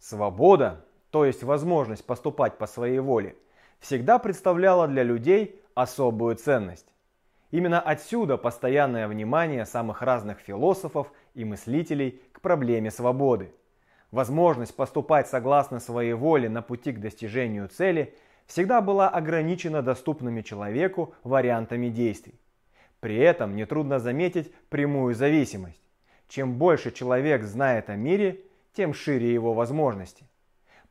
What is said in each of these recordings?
Свобода, то есть возможность поступать по своей воле, всегда представляла для людей особую ценность. Именно отсюда постоянное внимание самых разных философов и мыслителей к проблеме свободы. Возможность поступать согласно своей воле на пути к достижению цели всегда была ограничена доступными человеку вариантами действий. При этом нетрудно заметить прямую зависимость. Чем больше человек знает о мире, тем шире его возможности.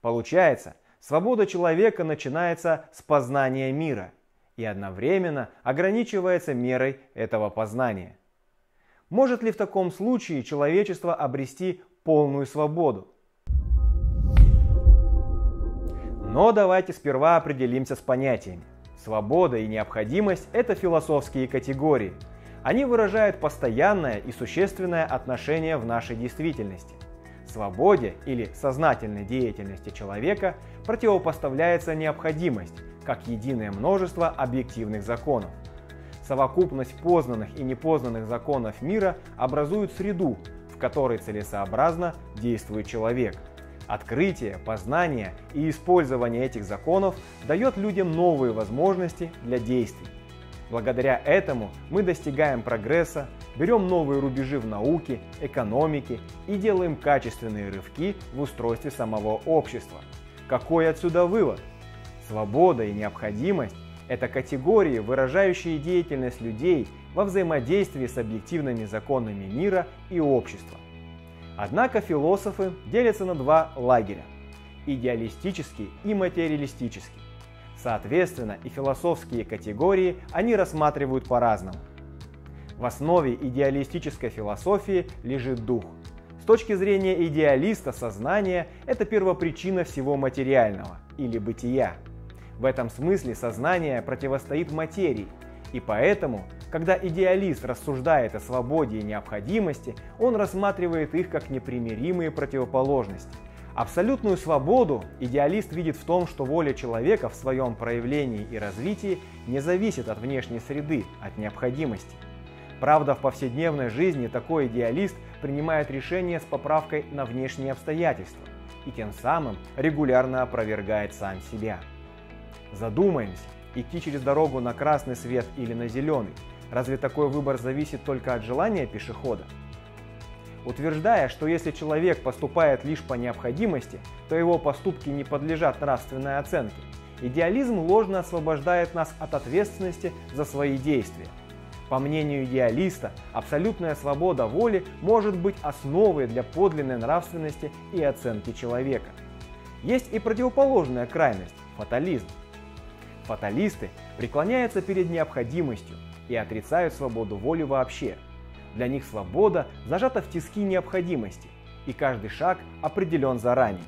Получается, свобода человека начинается с познания мира и одновременно ограничивается мерой этого познания. Может ли в таком случае человечество обрести полную свободу? Но давайте сперва определимся с понятиями. Свобода и необходимость – это философские категории. Они выражают постоянное и существенное отношение в нашей действительности – Свободе или сознательной деятельности человека противопоставляется необходимость, как единое множество объективных законов. Совокупность познанных и непознанных законов мира образует среду, в которой целесообразно действует человек. Открытие, познание и использование этих законов дает людям новые возможности для действий. Благодаря этому мы достигаем прогресса, берем новые рубежи в науке, экономике и делаем качественные рывки в устройстве самого общества. Какой отсюда вывод? Свобода и необходимость – это категории, выражающие деятельность людей во взаимодействии с объективными законами мира и общества. Однако философы делятся на два лагеря – идеалистический и материалистический. Соответственно, и философские категории они рассматривают по-разному. В основе идеалистической философии лежит дух. С точки зрения идеалиста сознание – это первопричина всего материального или бытия. В этом смысле сознание противостоит материи, и поэтому, когда идеалист рассуждает о свободе и необходимости, он рассматривает их как непримиримые противоположности – Абсолютную свободу идеалист видит в том, что воля человека в своем проявлении и развитии не зависит от внешней среды, от необходимости. Правда, в повседневной жизни такой идеалист принимает решения с поправкой на внешние обстоятельства и тем самым регулярно опровергает сам себя. Задумаемся, идти через дорогу на красный свет или на зеленый. Разве такой выбор зависит только от желания пешехода? Утверждая, что если человек поступает лишь по необходимости, то его поступки не подлежат нравственной оценке. Идеализм ложно освобождает нас от ответственности за свои действия. По мнению идеалиста, абсолютная свобода воли может быть основой для подлинной нравственности и оценки человека. Есть и противоположная крайность – фатализм. Фаталисты преклоняются перед необходимостью и отрицают свободу воли вообще – для них свобода зажата в тиски необходимости, и каждый шаг определен заранее.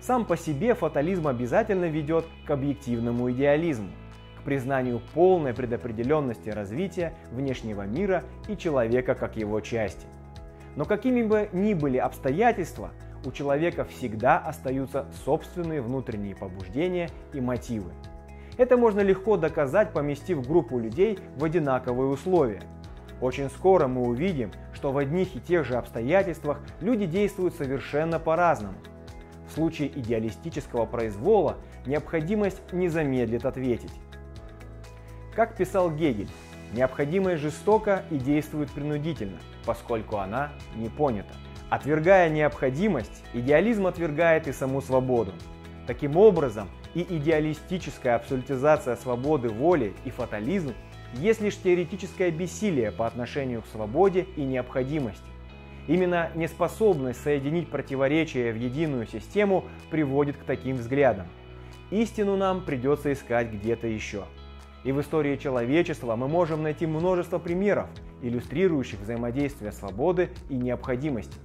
Сам по себе фатализм обязательно ведет к объективному идеализму, к признанию полной предопределенности развития внешнего мира и человека как его части. Но какими бы ни были обстоятельства, у человека всегда остаются собственные внутренние побуждения и мотивы. Это можно легко доказать, поместив группу людей в одинаковые условия – очень скоро мы увидим, что в одних и тех же обстоятельствах люди действуют совершенно по-разному. В случае идеалистического произвола необходимость не замедлит ответить. Как писал Гегель, необходимость жестоко и действует принудительно, поскольку она не понята. Отвергая необходимость, идеализм отвергает и саму свободу. Таким образом, и идеалистическая абсолютизация свободы воли и фатализм есть лишь теоретическое бессилие по отношению к свободе и необходимости. Именно неспособность соединить противоречия в единую систему приводит к таким взглядам. Истину нам придется искать где-то еще. И в истории человечества мы можем найти множество примеров, иллюстрирующих взаимодействие свободы и необходимости.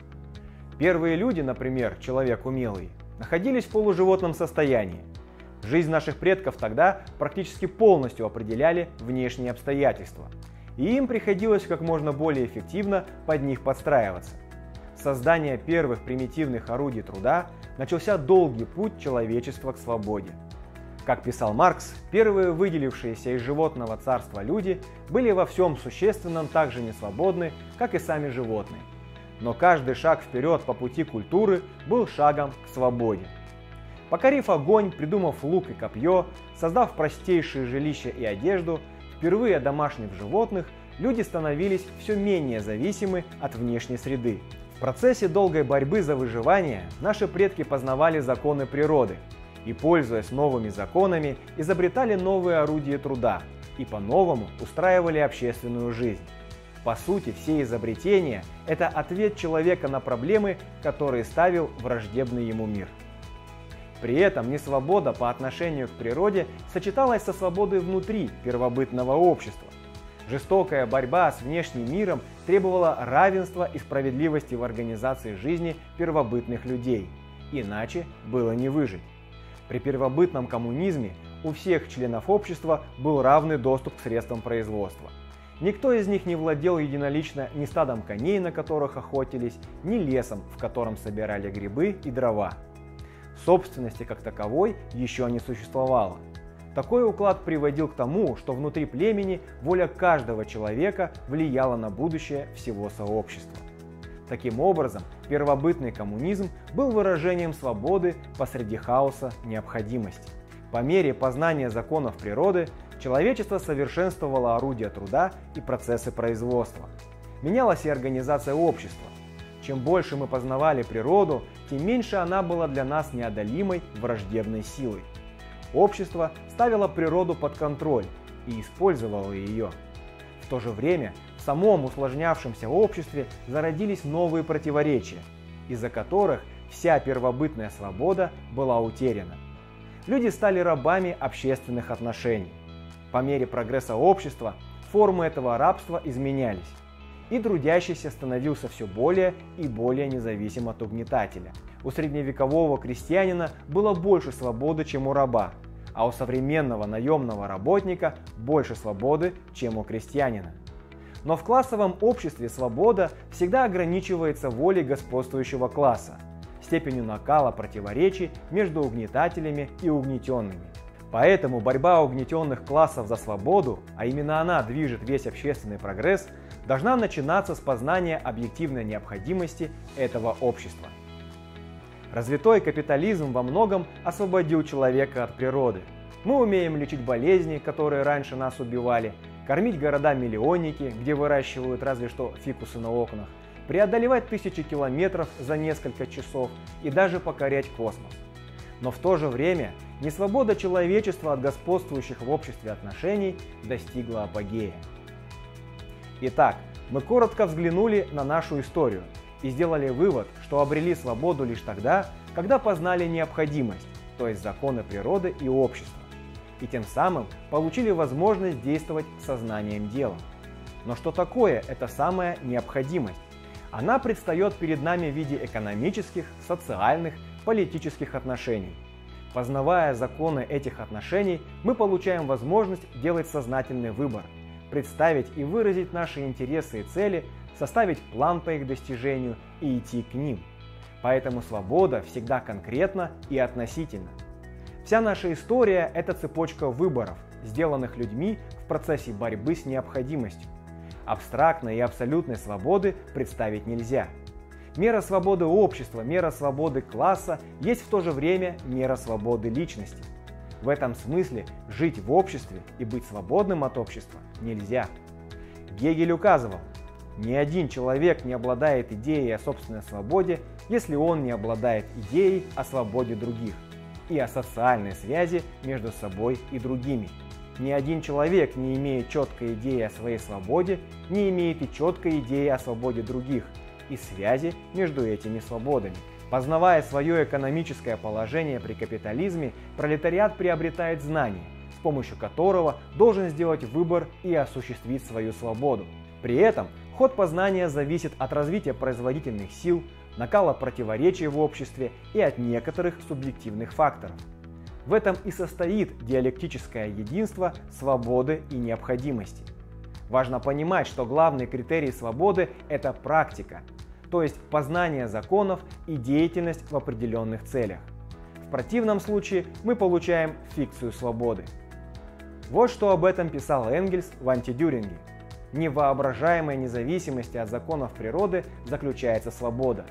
Первые люди, например, человек умелый, находились в полуживотном состоянии – Жизнь наших предков тогда практически полностью определяли внешние обстоятельства, и им приходилось как можно более эффективно под них подстраиваться. Создание первых примитивных орудий труда начался долгий путь человечества к свободе. Как писал Маркс, первые выделившиеся из животного царства люди были во всем существенном так же несвободны, как и сами животные. но каждый шаг вперед по пути культуры был шагом к свободе. Покорив огонь, придумав лук и копье, создав простейшие жилища и одежду, впервые домашних животных, люди становились все менее зависимы от внешней среды. В процессе долгой борьбы за выживание наши предки познавали законы природы и, пользуясь новыми законами, изобретали новые орудия труда и по-новому устраивали общественную жизнь. По сути, все изобретения – это ответ человека на проблемы, которые ставил враждебный ему мир. При этом несвобода по отношению к природе сочеталась со свободой внутри первобытного общества. Жестокая борьба с внешним миром требовала равенства и справедливости в организации жизни первобытных людей. Иначе было не выжить. При первобытном коммунизме у всех членов общества был равный доступ к средствам производства. Никто из них не владел единолично ни стадом коней, на которых охотились, ни лесом, в котором собирали грибы и дрова. Собственности как таковой еще не существовало. Такой уклад приводил к тому, что внутри племени воля каждого человека влияла на будущее всего сообщества. Таким образом, первобытный коммунизм был выражением свободы посреди хаоса необходимости. По мере познания законов природы, человечество совершенствовало орудия труда и процессы производства. Менялась и организация общества. Чем больше мы познавали природу, тем меньше она была для нас неодолимой враждебной силой. Общество ставило природу под контроль и использовало ее. В то же время в самом усложнявшемся обществе зародились новые противоречия, из-за которых вся первобытная свобода была утеряна. Люди стали рабами общественных отношений. По мере прогресса общества формы этого рабства изменялись и трудящийся становился все более и более независим от угнетателя. У средневекового крестьянина было больше свободы, чем у раба, а у современного наемного работника больше свободы, чем у крестьянина. Но в классовом обществе свобода всегда ограничивается волей господствующего класса, степенью накала противоречий между угнетателями и угнетенными. Поэтому борьба угнетенных классов за свободу, а именно она движет весь общественный прогресс, должна начинаться с познания объективной необходимости этого общества. Развитой капитализм во многом освободил человека от природы. Мы умеем лечить болезни, которые раньше нас убивали, кормить города-миллионники, где выращивают разве что фикусы на окнах, преодолевать тысячи километров за несколько часов и даже покорять космос. Но в то же время несвобода человечества от господствующих в обществе отношений достигла апогея. Итак, мы коротко взглянули на нашу историю и сделали вывод, что обрели свободу лишь тогда, когда познали необходимость, то есть законы природы и общества, и тем самым получили возможность действовать сознанием дела. Но что такое эта самая необходимость? Она предстает перед нами в виде экономических, социальных, политических отношений. Познавая законы этих отношений, мы получаем возможность делать сознательный выбор – представить и выразить наши интересы и цели, составить план по их достижению и идти к ним. Поэтому свобода всегда конкретна и относительна. Вся наша история – это цепочка выборов, сделанных людьми в процессе борьбы с необходимостью. Абстрактной и абсолютной свободы представить нельзя. Мера свободы общества, мера свободы класса есть в то же время мера свободы личности – в этом смысле жить в обществе и быть свободным от общества нельзя. Гегель указывал, ни один человек не обладает идеей о собственной свободе, если он не обладает идеей о свободе других и о социальной связи между собой и другими. Ни один человек, не имея четкой идеи о своей свободе, не имеет и четкой идеи о свободе других и связи между этими свободами. Познавая свое экономическое положение при капитализме, пролетариат приобретает знание, с помощью которого должен сделать выбор и осуществить свою свободу. При этом ход познания зависит от развития производительных сил, накала противоречий в обществе и от некоторых субъективных факторов. В этом и состоит диалектическое единство свободы и необходимости. Важно понимать, что главный критерий свободы – это практика – то есть познание законов и деятельность в определенных целях. В противном случае мы получаем фикцию свободы. Вот что об этом писал Энгельс в «Антидюринге». невоображаемой независимости от законов природы заключается свобода.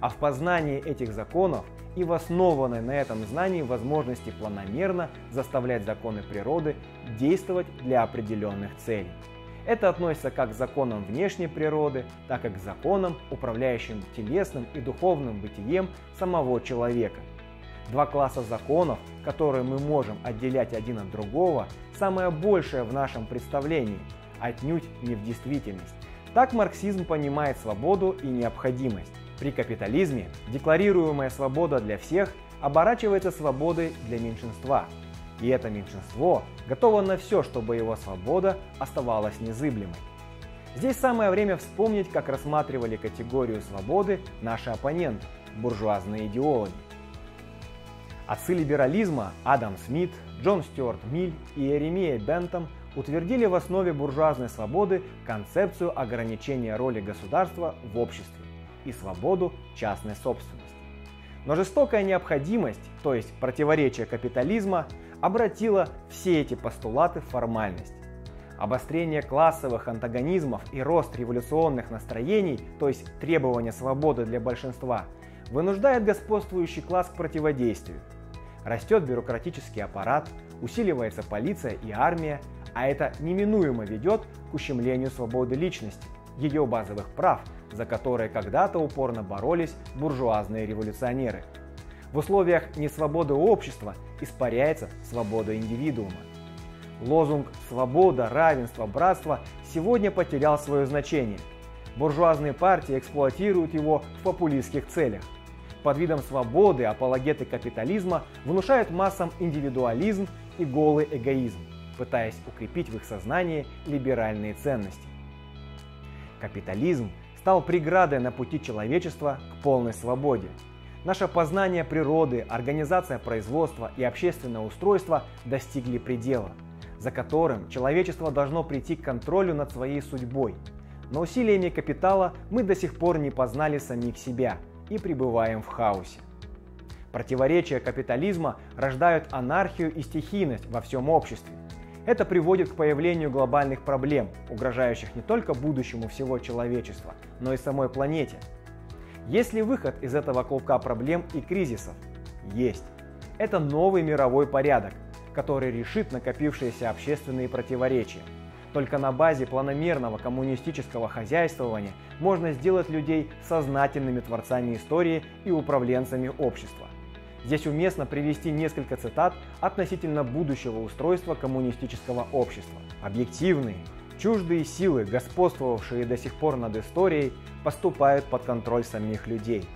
А в познании этих законов и в основанной на этом знании возможности планомерно заставлять законы природы действовать для определенных целей. Это относится как к законам внешней природы, так и к законам, управляющим телесным и духовным бытием самого человека. Два класса законов, которые мы можем отделять один от другого, самое большее в нашем представлении, отнюдь не в действительность. Так марксизм понимает свободу и необходимость. При капитализме декларируемая свобода для всех оборачивается свободой для меньшинства – и это меньшинство готово на все, чтобы его свобода оставалась незыблемой. Здесь самое время вспомнить, как рассматривали категорию свободы наши оппоненты, буржуазные идеологи. Отцы либерализма Адам Смит, Джон Стюарт Миль и Еремия Бентом утвердили в основе буржуазной свободы концепцию ограничения роли государства в обществе и свободу частной собственности. Но жестокая необходимость, то есть противоречие капитализма, обратила все эти постулаты в формальность. Обострение классовых антагонизмов и рост революционных настроений, то есть требования свободы для большинства, вынуждает господствующий класс к противодействию. Растет бюрократический аппарат, усиливается полиция и армия, а это неминуемо ведет к ущемлению свободы личности, ее базовых прав, за которые когда-то упорно боролись буржуазные революционеры – в условиях несвободы общества испаряется свобода индивидуума. Лозунг «свобода, равенство, братство» сегодня потерял свое значение. Буржуазные партии эксплуатируют его в популистских целях. Под видом свободы апологеты капитализма внушают массам индивидуализм и голый эгоизм, пытаясь укрепить в их сознании либеральные ценности. Капитализм стал преградой на пути человечества к полной свободе – Наше познание природы, организация производства и общественное устройство достигли предела, за которым человечество должно прийти к контролю над своей судьбой. Но усилиями капитала мы до сих пор не познали самих себя и пребываем в хаосе. Противоречия капитализма рождают анархию и стихийность во всем обществе. Это приводит к появлению глобальных проблем, угрожающих не только будущему всего человечества, но и самой планете – есть ли выход из этого клубка проблем и кризисов? Есть. Это новый мировой порядок, который решит накопившиеся общественные противоречия. Только на базе планомерного коммунистического хозяйствования можно сделать людей сознательными творцами истории и управленцами общества. Здесь уместно привести несколько цитат относительно будущего устройства коммунистического общества. Объективные, Чуждые силы, господствовавшие до сих пор над историей, поступают под контроль самих людей.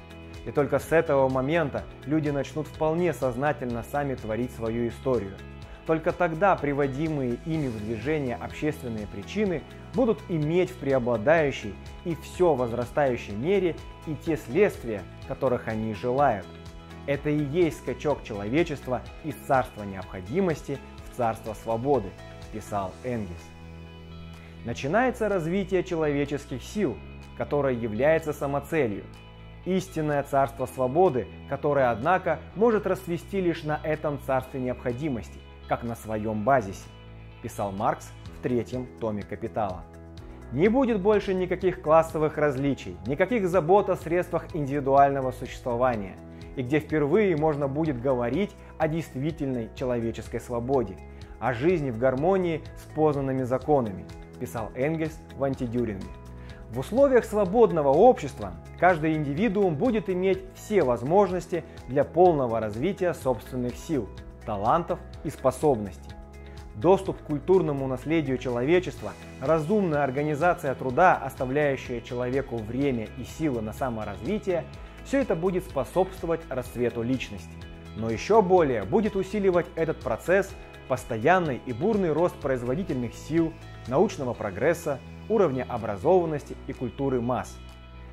И только с этого момента люди начнут вполне сознательно сами творить свою историю. Только тогда приводимые ими в движение общественные причины будут иметь в преобладающей и все возрастающей мере и те следствия, которых они желают. Это и есть скачок человечества из царства необходимости в царство свободы, писал Энгельс начинается развитие человеческих сил, которое является самоцелью. Истинное царство свободы, которое, однако, может расцвести лишь на этом царстве необходимости, как на своем базисе, писал Маркс в третьем томе «Капитала». Не будет больше никаких классовых различий, никаких забот о средствах индивидуального существования, и где впервые можно будет говорить о действительной человеческой свободе, о жизни в гармонии с познанными законами – писал Энгельс в антидюринге. В условиях свободного общества каждый индивидуум будет иметь все возможности для полного развития собственных сил, талантов и способностей. Доступ к культурному наследию человечества, разумная организация труда, оставляющая человеку время и силы на саморазвитие, все это будет способствовать расцвету личности. Но еще более будет усиливать этот процесс постоянный и бурный рост производительных сил, научного прогресса, уровня образованности и культуры масс.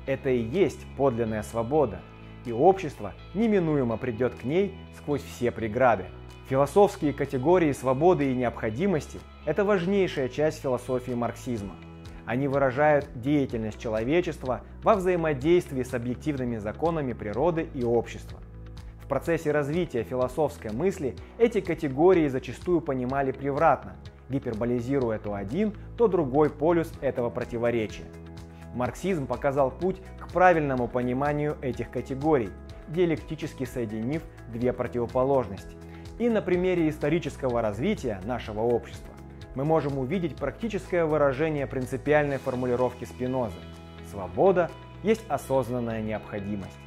Это и есть подлинная свобода, и общество неминуемо придет к ней сквозь все преграды. Философские категории свободы и необходимости – это важнейшая часть философии марксизма. Они выражают деятельность человечества во взаимодействии с объективными законами природы и общества процессе развития философской мысли эти категории зачастую понимали превратно, гиперболизируя то один, то другой полюс этого противоречия. Марксизм показал путь к правильному пониманию этих категорий, диалектически соединив две противоположности. И на примере исторического развития нашего общества мы можем увидеть практическое выражение принципиальной формулировки Спинозы «Свобода есть осознанная необходимость».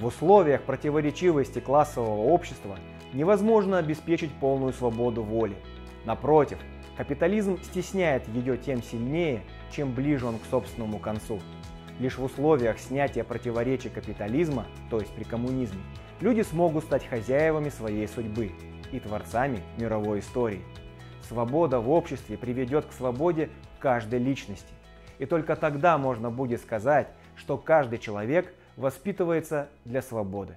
В условиях противоречивости классового общества невозможно обеспечить полную свободу воли. Напротив, капитализм стесняет ее тем сильнее, чем ближе он к собственному концу. Лишь в условиях снятия противоречий капитализма, то есть при коммунизме, люди смогут стать хозяевами своей судьбы и творцами мировой истории. Свобода в обществе приведет к свободе каждой личности. И только тогда можно будет сказать, что каждый человек воспитывается для свободы.